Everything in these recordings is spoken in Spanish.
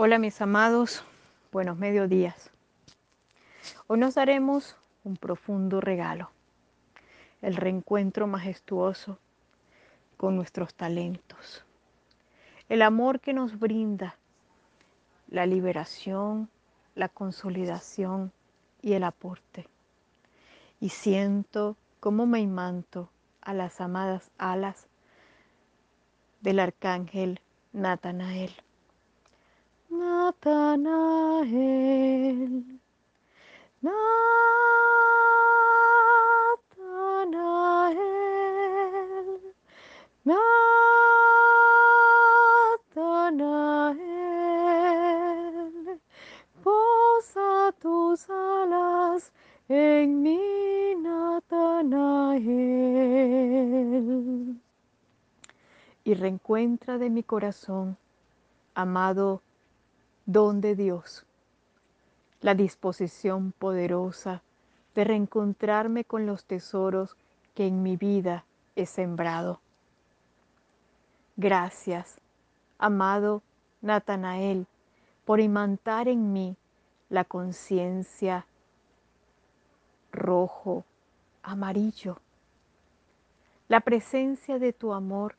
Hola mis amados, buenos mediodías. Hoy nos daremos un profundo regalo, el reencuentro majestuoso con nuestros talentos, el amor que nos brinda la liberación, la consolidación y el aporte. Y siento cómo me imanto a las amadas alas del arcángel Natanael Natanael, Natanael, Natanael, posa tus alas en mi Natanael. Y reencuentra de mi corazón, amado don de Dios, la disposición poderosa de reencontrarme con los tesoros que en mi vida he sembrado. Gracias, amado Natanael, por imantar en mí la conciencia rojo, amarillo, la presencia de tu amor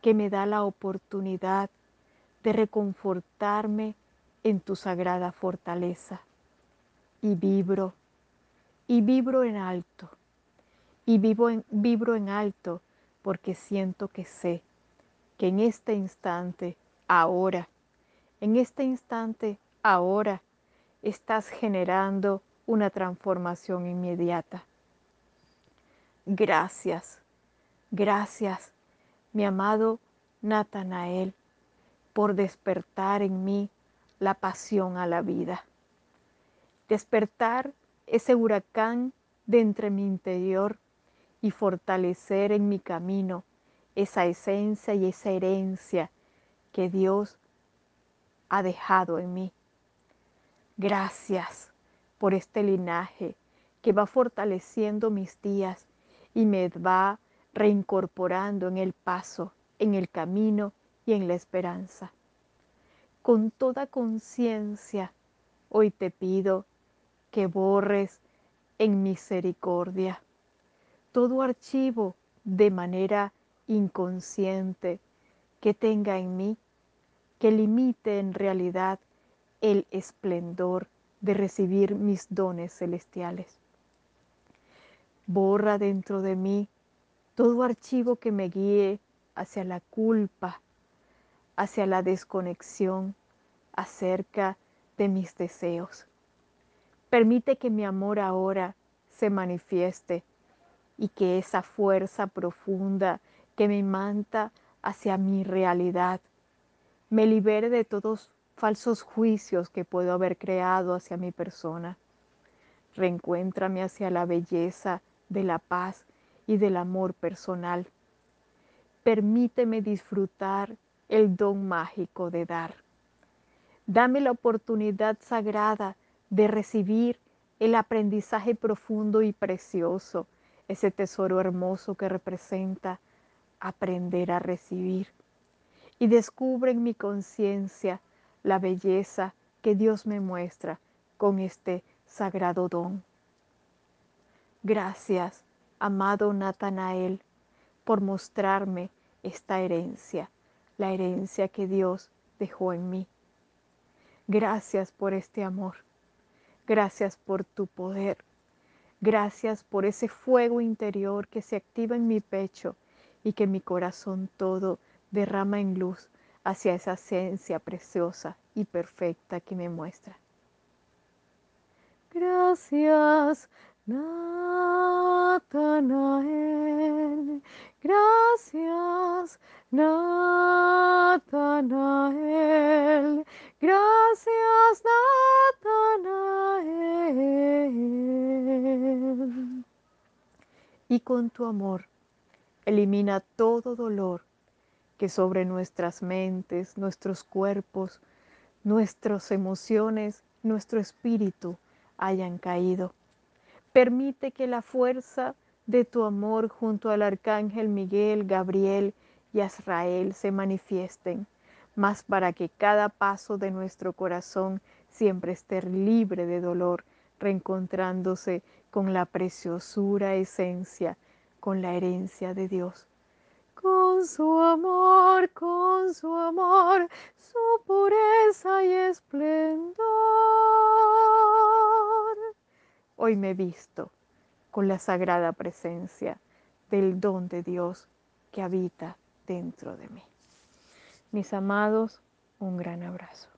que me da la oportunidad de reconfortarme en tu sagrada fortaleza. Y vibro, y vibro en alto, y vivo vibro en alto porque siento que sé que en este instante, ahora, en este instante, ahora, estás generando una transformación inmediata. Gracias, gracias, mi amado Natanael, por despertar en mí la pasión a la vida. Despertar ese huracán de entre mi interior y fortalecer en mi camino esa esencia y esa herencia que Dios ha dejado en mí. Gracias por este linaje que va fortaleciendo mis días y me va reincorporando en el paso, en el camino y en la esperanza con toda conciencia, hoy te pido que borres en misericordia todo archivo de manera inconsciente que tenga en mí, que limite en realidad el esplendor de recibir mis dones celestiales. Borra dentro de mí todo archivo que me guíe hacia la culpa, hacia la desconexión acerca de mis deseos. Permite que mi amor ahora se manifieste y que esa fuerza profunda que me manta hacia mi realidad me libere de todos falsos juicios que puedo haber creado hacia mi persona. Reencuéntrame hacia la belleza de la paz y del amor personal. Permíteme disfrutar el don mágico de dar. Dame la oportunidad sagrada de recibir el aprendizaje profundo y precioso, ese tesoro hermoso que representa aprender a recibir. Y descubre en mi conciencia la belleza que Dios me muestra con este sagrado don. Gracias, amado Natanael, por mostrarme esta herencia la herencia que Dios dejó en mí. Gracias por este amor. Gracias por tu poder. Gracias por ese fuego interior que se activa en mi pecho y que mi corazón todo derrama en luz hacia esa esencia preciosa y perfecta que me muestra. Gracias, Natanael. Gracias, Natanael. Gracias, Natanael. Y con tu amor elimina todo dolor que sobre nuestras mentes, nuestros cuerpos, nuestras emociones, nuestro espíritu hayan caído. Permite que la fuerza de tu amor junto al arcángel Miguel, Gabriel y Azrael se manifiesten, mas para que cada paso de nuestro corazón siempre esté libre de dolor, reencontrándose con la preciosura esencia, con la herencia de Dios. Con su amor, con su amor, su pureza y esplendor. Hoy me visto con la sagrada presencia del don de Dios que habita dentro de mí. Mis amados, un gran abrazo.